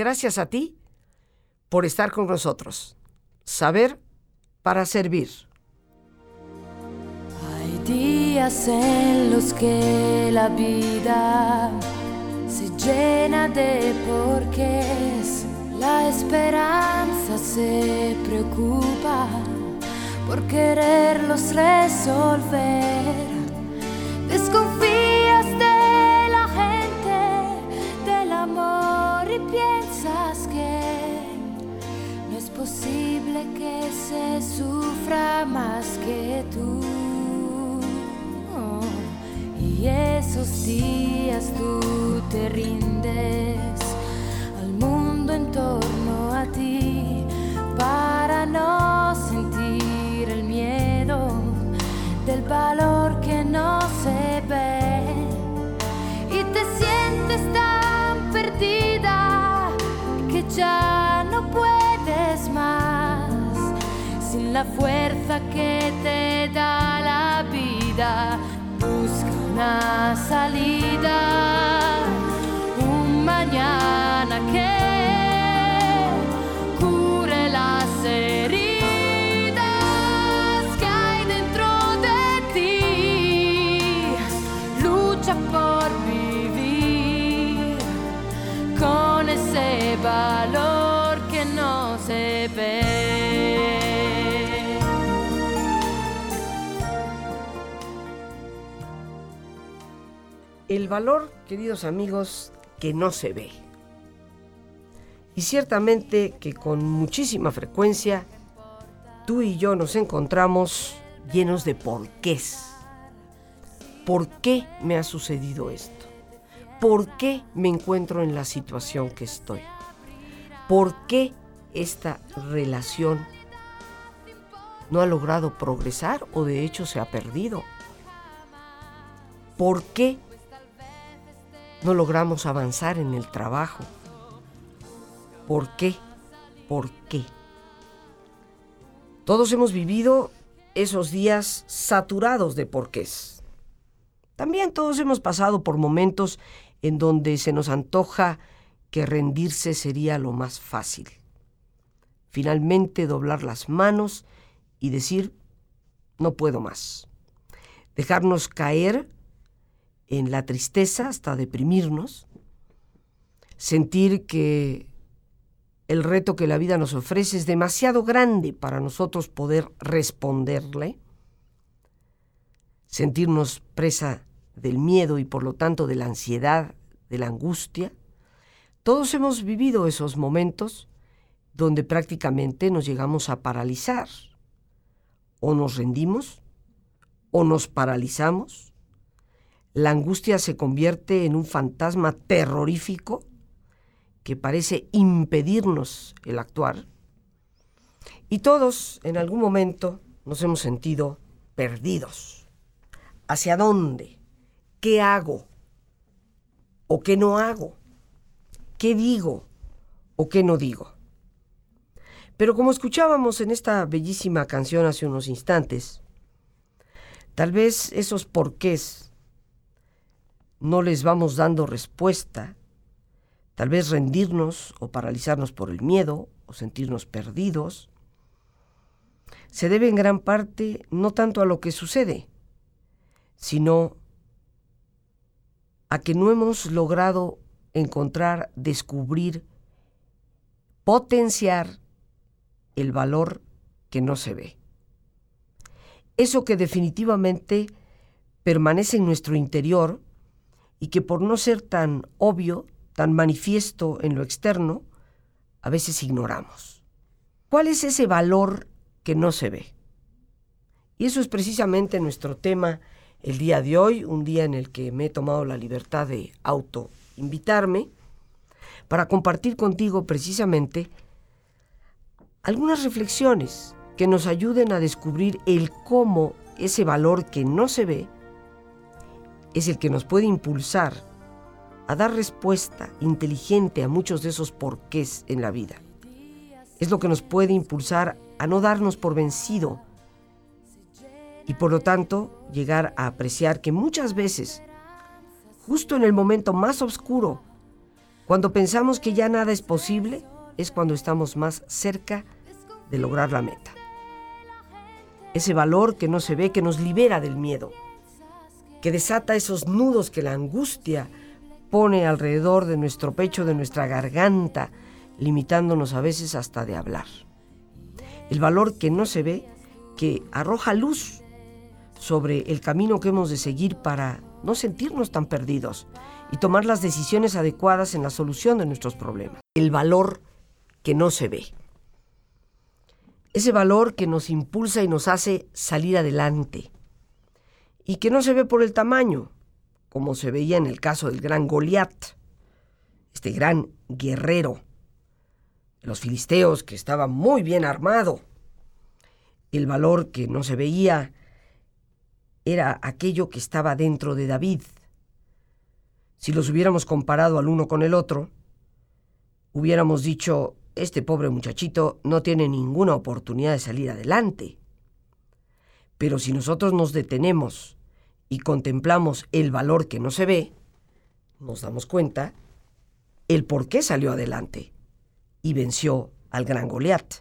Gracias a ti por estar con nosotros. Saber para servir. Hay días en los que la vida se llena de porqués. La esperanza se preocupa por quererlos resolver. Desconfías piensas que no es posible que se sufra más que tú. Y esos días tú te rindes la fuerza que te da la vida. Busca una salida, El valor, queridos amigos, que no se ve. Y ciertamente que con muchísima frecuencia tú y yo nos encontramos llenos de porqués. ¿Por qué me ha sucedido esto? ¿Por qué me encuentro en la situación que estoy? ¿Por qué esta relación no ha logrado progresar o de hecho se ha perdido? ¿Por qué no logramos avanzar en el trabajo? ¿Por qué? ¿Por qué? Todos hemos vivido esos días saturados de porqués. También todos hemos pasado por momentos en donde se nos antoja que rendirse sería lo más fácil. Finalmente doblar las manos y decir, no puedo más. Dejarnos caer en la tristeza hasta deprimirnos. Sentir que el reto que la vida nos ofrece es demasiado grande para nosotros poder responderle. Sentirnos presa del miedo y por lo tanto de la ansiedad, de la angustia. Todos hemos vivido esos momentos donde prácticamente nos llegamos a paralizar. O nos rendimos, o nos paralizamos. La angustia se convierte en un fantasma terrorífico que parece impedirnos el actuar. Y todos en algún momento nos hemos sentido perdidos. ¿Hacia dónde? ¿Qué hago? ¿O qué no hago? ¿Qué digo? ¿O qué no digo? Pero como escuchábamos en esta bellísima canción hace unos instantes, tal vez esos porqués no les vamos dando respuesta, tal vez rendirnos o paralizarnos por el miedo o sentirnos perdidos, se debe en gran parte no tanto a lo que sucede, sino a que no hemos logrado encontrar, descubrir, potenciar el valor que no se ve. Eso que definitivamente permanece en nuestro interior y que por no ser tan obvio, tan manifiesto en lo externo, a veces ignoramos. ¿Cuál es ese valor que no se ve? Y eso es precisamente nuestro tema el día de hoy, un día en el que me he tomado la libertad de autoinvitarme para compartir contigo precisamente algunas reflexiones que nos ayuden a descubrir el cómo ese valor que no se ve es el que nos puede impulsar a dar respuesta inteligente a muchos de esos porqués en la vida. Es lo que nos puede impulsar a no darnos por vencido y por lo tanto llegar a apreciar que muchas veces, justo en el momento más oscuro, Cuando pensamos que ya nada es posible, es cuando estamos más cerca de lograr la meta. Ese valor que no se ve, que nos libera del miedo, que desata esos nudos que la angustia pone alrededor de nuestro pecho, de nuestra garganta, limitándonos a veces hasta de hablar. El valor que no se ve, que arroja luz sobre el camino que hemos de seguir para no sentirnos tan perdidos y tomar las decisiones adecuadas en la solución de nuestros problemas. El valor que no se ve. Ese valor que nos impulsa y nos hace salir adelante. Y que no se ve por el tamaño, como se veía en el caso del gran Goliat, este gran guerrero de los filisteos que estaba muy bien armado. El valor que no se veía era aquello que estaba dentro de David. Si los hubiéramos comparado al uno con el otro, hubiéramos dicho, este pobre muchachito no tiene ninguna oportunidad de salir adelante. Pero si nosotros nos detenemos y contemplamos el valor que no se ve, nos damos cuenta el por qué salió adelante y venció al gran Goliat.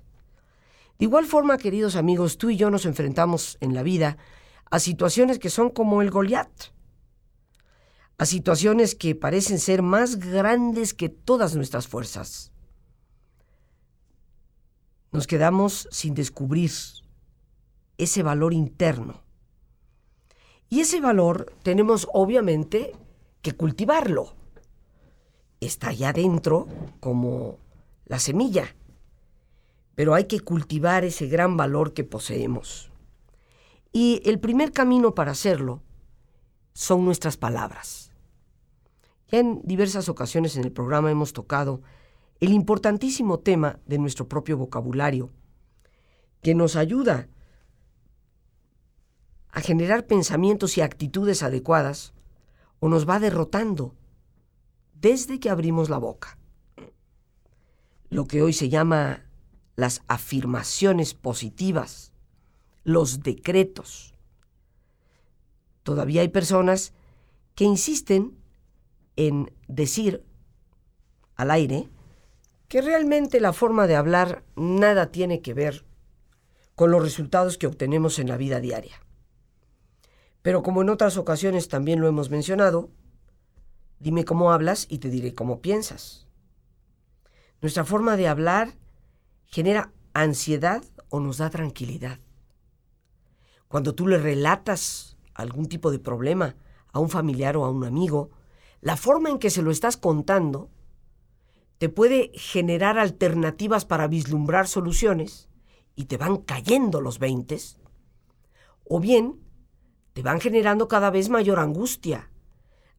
De igual forma, queridos amigos, tú y yo nos enfrentamos en la vida a situaciones que son como el Goliat, a situaciones que parecen ser más grandes que todas nuestras fuerzas. Nos quedamos sin descubrir ese valor interno. Y ese valor tenemos obviamente que cultivarlo. Está allá adentro como la semilla, pero hay que cultivar ese gran valor que poseemos. Y el primer camino para hacerlo son nuestras palabras. Ya en diversas ocasiones en el programa hemos tocado el importantísimo tema de nuestro propio vocabulario, que nos ayuda a generar pensamientos y actitudes adecuadas o nos va derrotando desde que abrimos la boca. Lo que hoy se llama las afirmaciones positivas los decretos. Todavía hay personas que insisten en decir al aire que realmente la forma de hablar nada tiene que ver con los resultados que obtenemos en la vida diaria. Pero como en otras ocasiones también lo hemos mencionado, dime cómo hablas y te diré cómo piensas. Nuestra forma de hablar genera ansiedad o nos da tranquilidad. Cuando tú le relatas algún tipo de problema a un familiar o a un amigo, la forma en que se lo estás contando te puede generar alternativas para vislumbrar soluciones y te van cayendo los veintes, o bien van generando cada vez mayor angustia,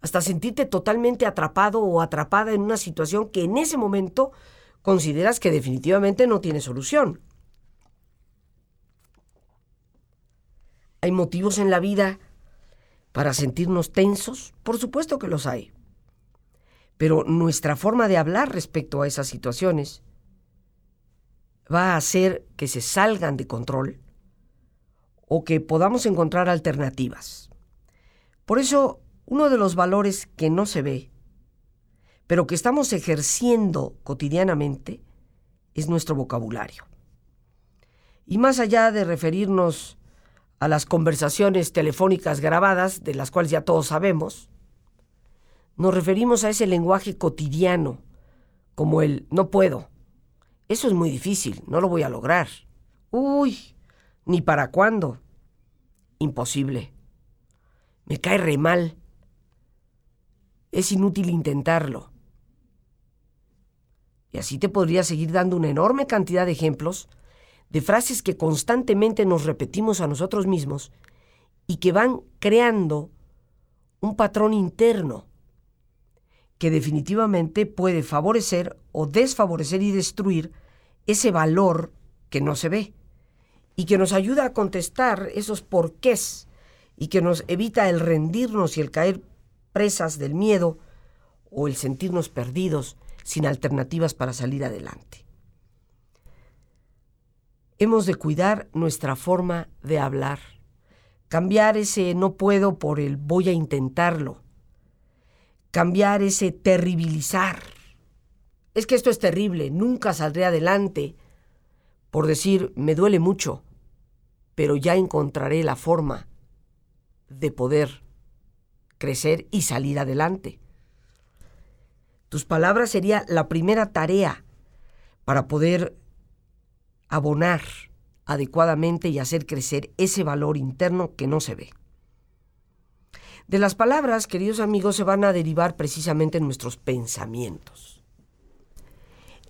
hasta sentirte totalmente atrapado o atrapada en una situación que en ese momento consideras que definitivamente no tiene solución. ¿Hay motivos en la vida para sentirnos tensos? Por supuesto que los hay. Pero nuestra forma de hablar respecto a esas situaciones va a hacer que se salgan de control o que podamos encontrar alternativas. Por eso, uno de los valores que no se ve, pero que estamos ejerciendo cotidianamente, es nuestro vocabulario. Y más allá de referirnos a las conversaciones telefónicas grabadas, de las cuales ya todos sabemos, nos referimos a ese lenguaje cotidiano, como el no puedo. Eso es muy difícil, no lo voy a lograr. Uy, ni para cuándo. Imposible. Me cae re mal. Es inútil intentarlo. Y así te podría seguir dando una enorme cantidad de ejemplos de frases que constantemente nos repetimos a nosotros mismos y que van creando un patrón interno que definitivamente puede favorecer o desfavorecer y destruir ese valor que no se ve y que nos ayuda a contestar esos porqués y que nos evita el rendirnos y el caer presas del miedo o el sentirnos perdidos sin alternativas para salir adelante. Hemos de cuidar nuestra forma de hablar, cambiar ese no puedo por el voy a intentarlo, cambiar ese terribilizar. Es que esto es terrible, nunca saldré adelante, por decir, me duele mucho, pero ya encontraré la forma de poder crecer y salir adelante. Tus palabras sería la primera tarea para poder abonar adecuadamente y hacer crecer ese valor interno que no se ve. De las palabras, queridos amigos, se van a derivar precisamente nuestros pensamientos.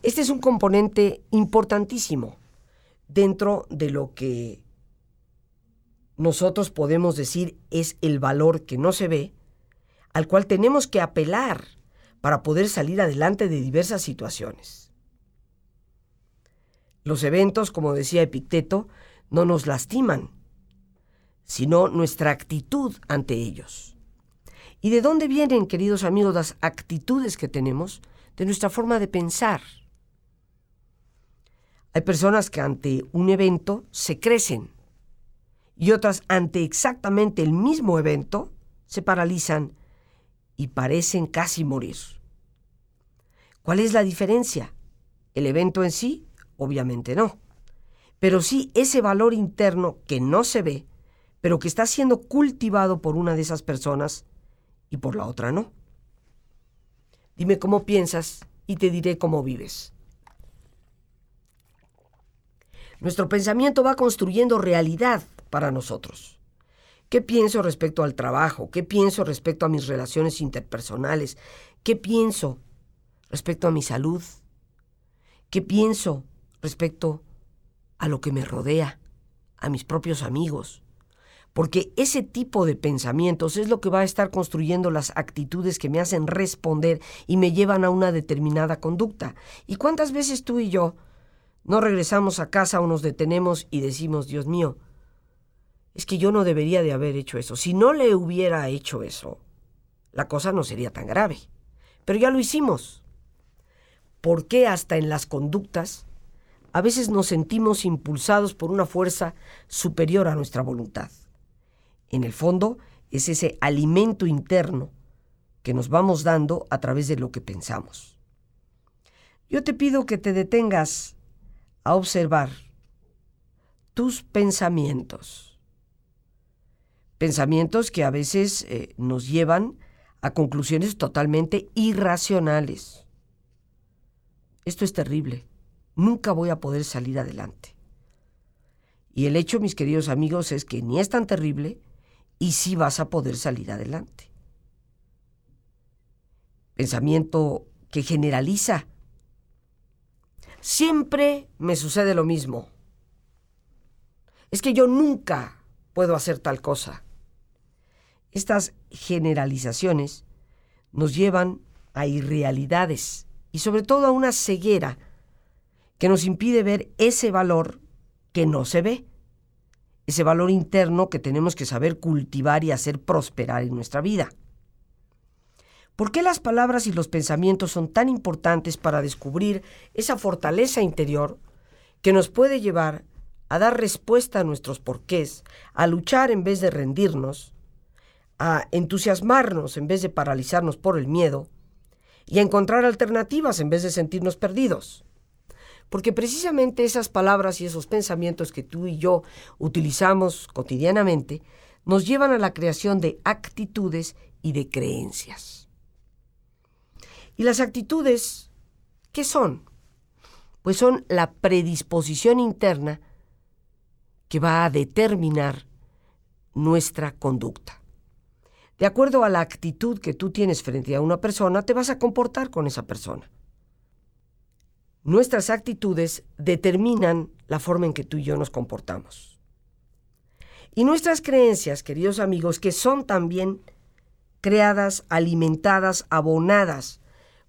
Este es un componente importantísimo dentro de lo que nosotros podemos decir es el valor que no se ve, al cual tenemos que apelar para poder salir adelante de diversas situaciones. Los eventos, como decía Epicteto, no nos lastiman, sino nuestra actitud ante ellos. ¿Y de dónde vienen, queridos amigos, las actitudes que tenemos? De nuestra forma de pensar. Hay personas que ante un evento se crecen y otras ante exactamente el mismo evento se paralizan y parecen casi morir. ¿Cuál es la diferencia? ¿El evento en sí? Obviamente no. Pero sí ese valor interno que no se ve pero que está siendo cultivado por una de esas personas y por la otra no. Dime cómo piensas y te diré cómo vives. Nuestro pensamiento va construyendo realidad para nosotros. ¿Qué pienso respecto al trabajo? ¿Qué pienso respecto a mis relaciones interpersonales? ¿Qué pienso respecto a mi salud? ¿Qué pienso respecto a lo que me rodea, a mis propios amigos? porque ese tipo de pensamientos es lo que va a estar construyendo las actitudes que me hacen responder y me llevan a una determinada conducta. ¿Y cuántas veces tú y yo no regresamos a casa o nos detenemos y decimos, Dios mío, es que yo no debería de haber hecho eso. Si no le hubiera hecho eso, la cosa no sería tan grave. Pero ya lo hicimos. ¿Por qué hasta en las conductas a veces nos sentimos impulsados por una fuerza superior a nuestra voluntad? en el fondo, es ese alimento interno que nos vamos dando a través de lo que pensamos. Yo te pido que te detengas a observar tus pensamientos. Pensamientos que a veces eh, nos llevan a conclusiones totalmente irracionales. Esto es terrible. Nunca voy a poder salir adelante. Y el hecho, mis queridos amigos, es que ni es tan terrible, y sí vas a poder salir adelante. Pensamiento que generaliza. Siempre me sucede lo mismo. Es que yo nunca puedo hacer tal cosa. Estas generalizaciones nos llevan a irrealidades y sobre todo a una ceguera que nos impide ver ese valor que no se ve ese valor interno que tenemos que saber cultivar y hacer prosperar en nuestra vida. ¿Por qué las palabras y los pensamientos son tan importantes para descubrir esa fortaleza interior que nos puede llevar a dar respuesta a nuestros porqués, a luchar en vez de rendirnos, a entusiasmarnos en vez de paralizarnos por el miedo y a encontrar alternativas en vez de sentirnos perdidos? porque precisamente esas palabras y esos pensamientos que tú y yo utilizamos cotidianamente nos llevan a la creación de actitudes y de creencias. ¿Y las actitudes qué son? Pues son la predisposición interna que va a determinar nuestra conducta. De acuerdo a la actitud que tú tienes frente a una persona, te vas a comportar con esa persona nuestras actitudes determinan la forma en que tú y yo nos comportamos. Y nuestras creencias, queridos amigos, que son también creadas, alimentadas, abonadas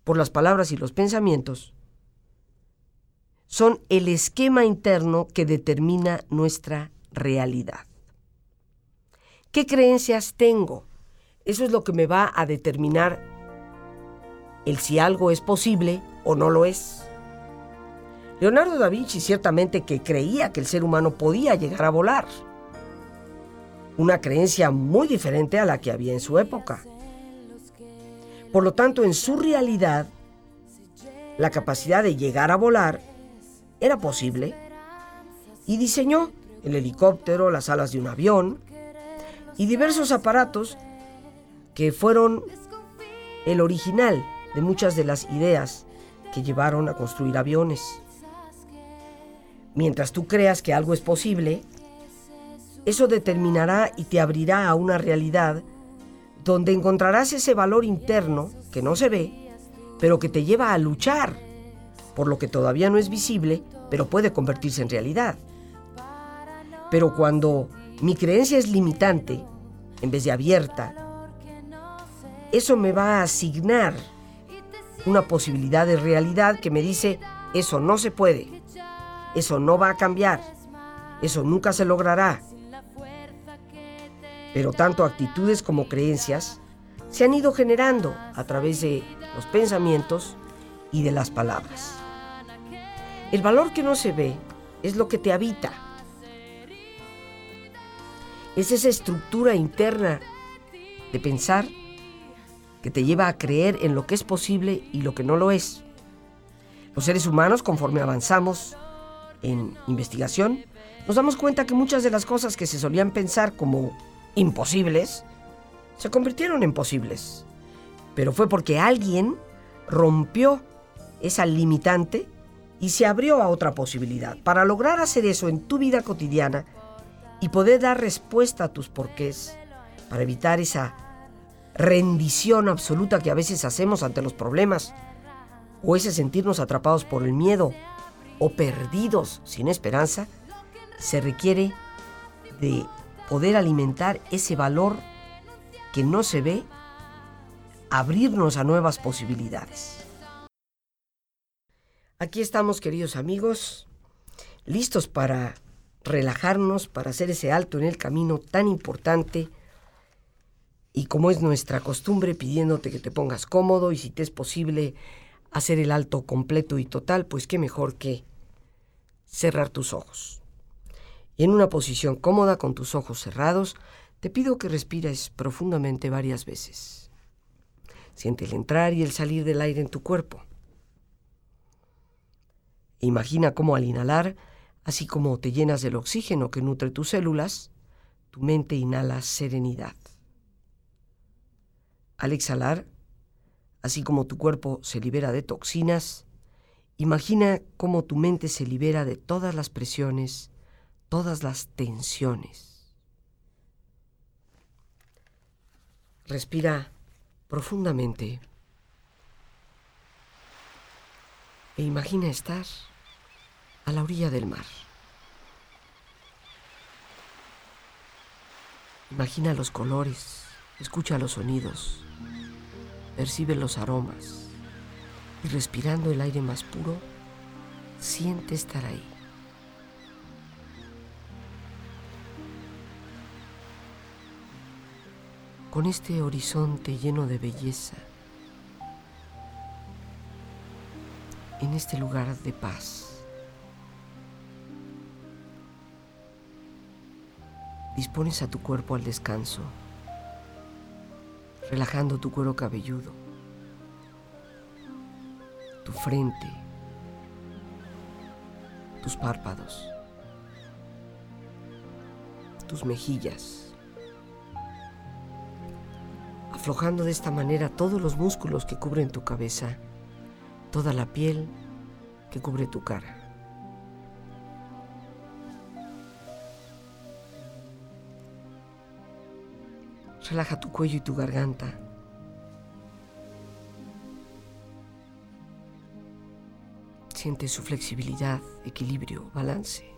por las palabras y los pensamientos, son el esquema interno que determina nuestra realidad. ¿Qué creencias tengo? Eso es lo que me va a determinar el si algo es posible o no lo es. Leonardo da Vinci ciertamente que creía que el ser humano podía llegar a volar. Una creencia muy diferente a la que había en su época. Por lo tanto, en su realidad, la capacidad de llegar a volar era posible y diseñó el helicóptero, las alas de un avión y diversos aparatos que fueron el original de muchas de las ideas que llevaron a construir aviones. Mientras tú creas que algo es posible, eso determinará y te abrirá a una realidad donde encontrarás ese valor interno que no se ve, pero que te lleva a luchar por lo que todavía no es visible, pero puede convertirse en realidad. Pero cuando mi creencia es limitante, en vez de abierta, eso me va a asignar una posibilidad de realidad que me dice, eso no se puede, eso no va a cambiar, eso nunca se logrará. Pero tanto actitudes como creencias se han ido generando a través de los pensamientos y de las palabras. El valor que no se ve es lo que te habita. Es esa estructura interna de pensar que te lleva a creer en lo que es posible y lo que no lo es. Los seres humanos, conforme avanzamos en investigación, nos damos cuenta que muchas de las cosas que se solían pensar como imposibles, se convirtieron en posibles. Pero fue porque alguien rompió esa limitante y se abrió a otra posibilidad. Para lograr hacer eso en tu vida cotidiana y poder dar respuesta a tus porqués, para evitar esa rendición absoluta que a veces hacemos ante los problemas, o ese sentirnos atrapados por el miedo o perdidos sin esperanza, se requiere de poder alimentar ese valor que no se ve, abrirnos a nuevas posibilidades. Aquí estamos, queridos amigos, listos para relajarnos, para hacer ese alto en el camino tan importante y como es nuestra costumbre, pidiéndote que te pongas cómodo y si te es posible hacer el alto completo y total, pues qué mejor que cerrar tus ojos. Y en una posición cómoda con tus ojos cerrados, te pido que respires profundamente varias veces. Siente el entrar y el salir del aire en tu cuerpo. Imagina cómo al inhalar, así como te llenas del oxígeno que nutre tus células, tu mente inhala serenidad. Al exhalar, así como tu cuerpo se libera de toxinas, imagina cómo tu mente se libera de todas las presiones, todas las tensiones. Respira profundamente e imagina estar a la orilla del mar. Imagina los colores, escucha los sonidos percibe los aromas y respirando el aire más puro, siente estar ahí. Con este horizonte lleno de belleza, en este lugar de paz. Dispones a tu cuerpo al descanso relajando tu cuero cabelludo, tu frente, tus párpados, tus mejillas, aflojando de esta manera todos los músculos que cubren tu cabeza, toda la piel que cubre tu cara. Relaja tu cuello y tu garganta. Siente su flexibilidad, equilibrio, balance.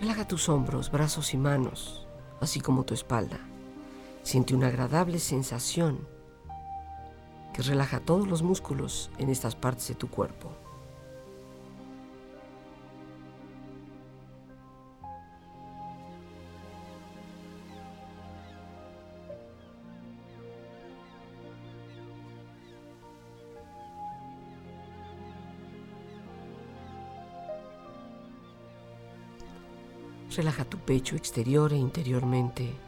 Relaja tus hombros, brazos y manos, así como tu espalda. Siente una agradable sensación relaja todos los músculos en estas partes de tu cuerpo. Relaja tu pecho exterior e interiormente.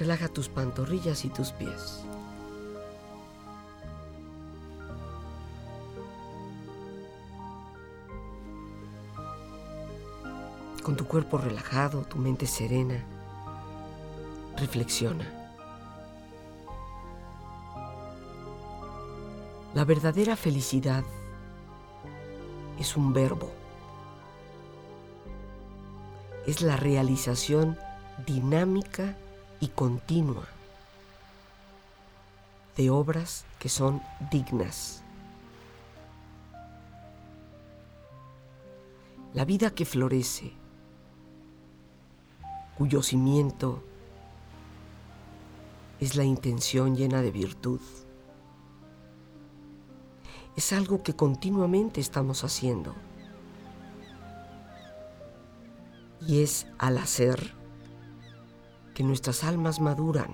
Relaja tus pantorrillas y tus pies. Con tu cuerpo relajado, tu mente serena, reflexiona. La verdadera felicidad es un verbo. Es la realización dinámica y continua de obras que son dignas. La vida que florece, cuyo cimiento es la intención llena de virtud es algo que continuamente estamos haciendo. Y es al hacer que nuestras almas maduran.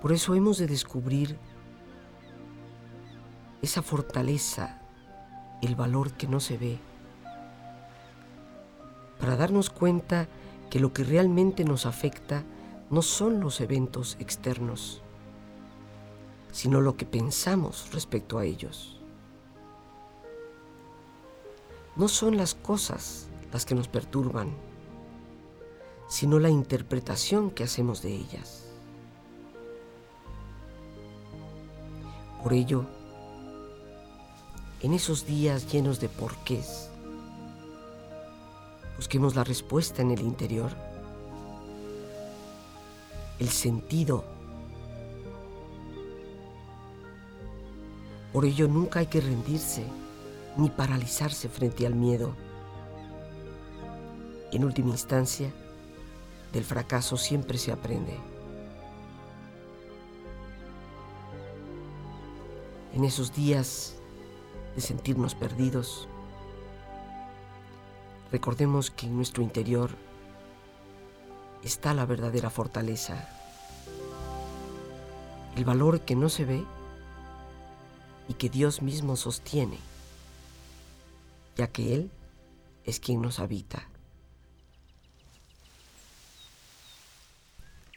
Por eso hemos de descubrir esa fortaleza, el valor que no se ve, para darnos cuenta que lo que realmente nos afecta no son los eventos externos, sino lo que pensamos respecto a ellos. No son las cosas las que nos perturban, sino la interpretación que hacemos de ellas. Por ello, en esos días llenos de porqués, busquemos la respuesta en el interior, el sentido Por ello nunca hay que rendirse ni paralizarse frente al miedo. En última instancia, del fracaso siempre se aprende. En esos días de sentirnos perdidos, recordemos que en nuestro interior está la verdadera fortaleza, el valor que no se ve y que Dios mismo sostiene, ya que Él es quien nos habita.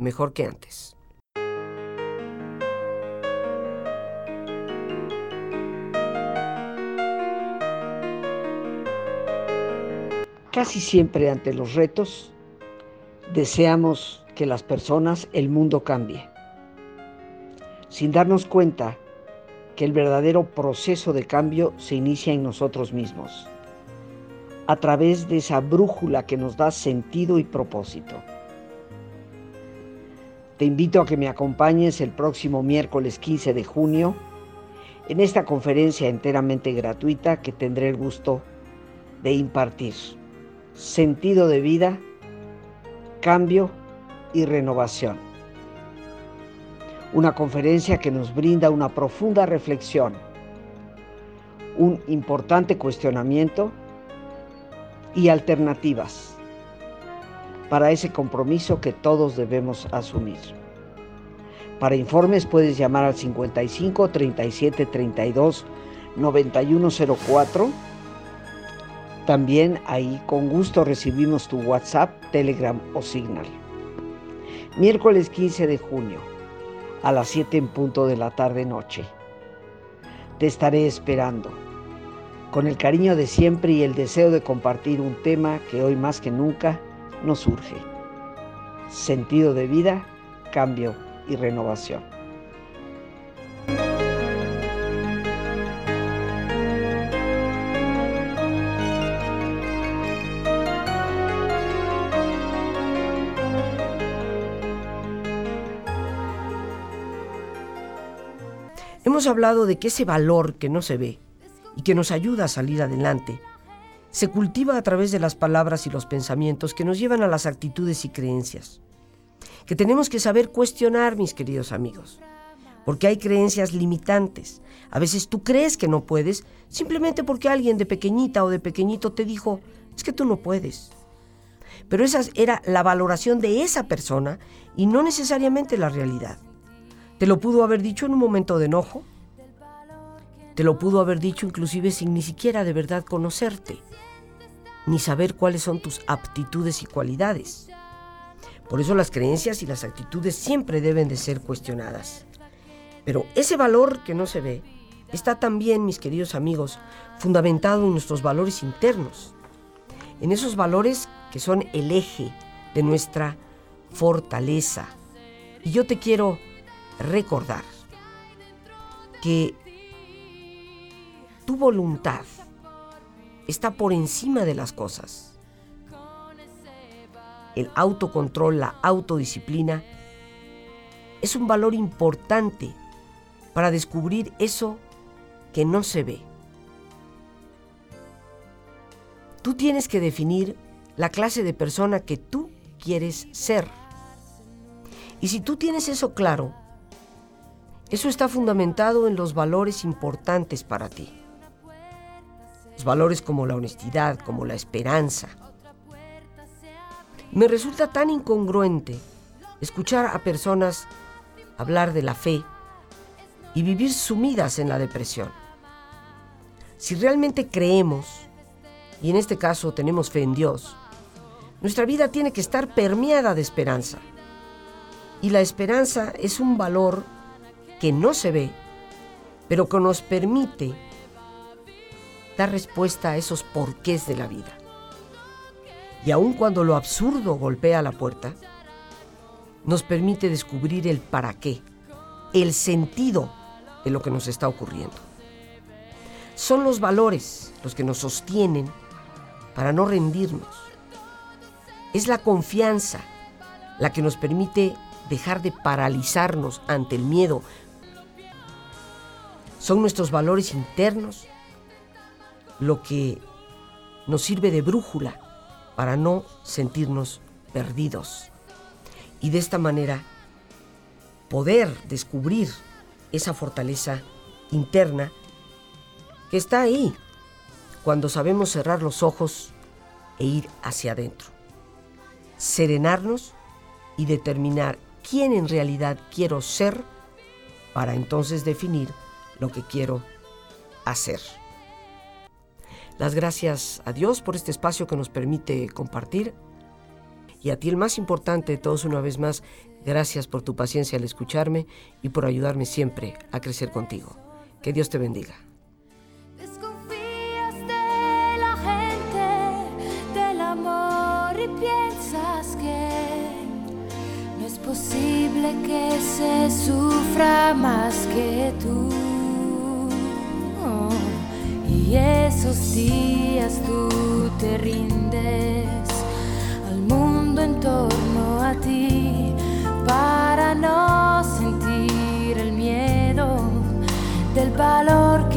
mejor que antes. Casi siempre ante los retos deseamos que las personas, el mundo cambie. Sin darnos cuenta que el verdadero proceso de cambio se inicia en nosotros mismos, a través de esa brújula que nos da sentido y propósito. Te invito a que me acompañes el próximo miércoles 15 de junio en esta conferencia enteramente gratuita que tendré el gusto de impartir. Sentido de vida, cambio y renovación una conferencia que nos brinda una profunda reflexión, un importante cuestionamiento y alternativas para ese compromiso que todos debemos asumir. Para informes puedes llamar al 55 37 32 9104. También ahí con gusto recibimos tu WhatsApp, Telegram o Signal. Miércoles 15 de junio a las 7 en punto de la tarde noche. Te estaré esperando, con el cariño de siempre y el deseo de compartir un tema que hoy más que nunca nos surge. Sentido de vida, cambio y renovación. Hemos hablado de que ese valor que no se ve y que nos ayuda a salir adelante se cultiva a través de las palabras y los pensamientos que nos llevan a las actitudes y creencias. Que tenemos que saber cuestionar, mis queridos amigos, porque hay creencias limitantes. A veces tú crees que no puedes simplemente porque alguien de pequeñita o de pequeñito te dijo, es que tú no puedes. Pero esa era la valoración de esa persona y no necesariamente la realidad. Te lo pudo haber dicho en un momento de enojo. Te lo pudo haber dicho inclusive sin ni siquiera de verdad conocerte, ni saber cuáles son tus aptitudes y cualidades. Por eso las creencias y las actitudes siempre deben de ser cuestionadas. Pero ese valor que no se ve está también, mis queridos amigos, fundamentado en nuestros valores internos, en esos valores que son el eje de nuestra fortaleza. Y yo te quiero recordar que tu voluntad está por encima de las cosas. El autocontrol, la autodisciplina, es un valor importante para descubrir eso que no se ve. Tú tienes que definir la clase de persona que tú quieres ser. Y si tú tienes eso claro, eso está fundamentado en los valores importantes para ti. Valores como la honestidad, como la esperanza. Me resulta tan incongruente escuchar a personas hablar de la fe y vivir sumidas en la depresión. Si realmente creemos, y en este caso tenemos fe en Dios, nuestra vida tiene que estar permeada de esperanza. Y la esperanza es un valor que no se ve, pero que nos permite dar respuesta a esos porqués de la vida. Y aun cuando lo absurdo golpea la puerta, nos permite descubrir el para qué, el sentido de lo que nos está ocurriendo. Son los valores los que nos sostienen para no rendirnos. Es la confianza la que nos permite dejar de paralizarnos ante el miedo, son nuestros valores internos lo que nos sirve de brújula para no sentirnos perdidos. Y de esta manera poder descubrir esa fortaleza interna que está ahí cuando sabemos cerrar los ojos e ir hacia adentro. Serenarnos y determinar quién en realidad quiero ser para entonces definir lo que quiero hacer. Las gracias a Dios por este espacio que nos permite compartir. Y a ti el más importante de todos una vez más, gracias por tu paciencia al escucharme y por ayudarme siempre a crecer contigo. Que Dios te bendiga. Desconfías de la gente, del amor y piensas que no es posible que se sufra más que tú. esos días tú te rindes al mundo en torno a ti para no sentir el miedo del valor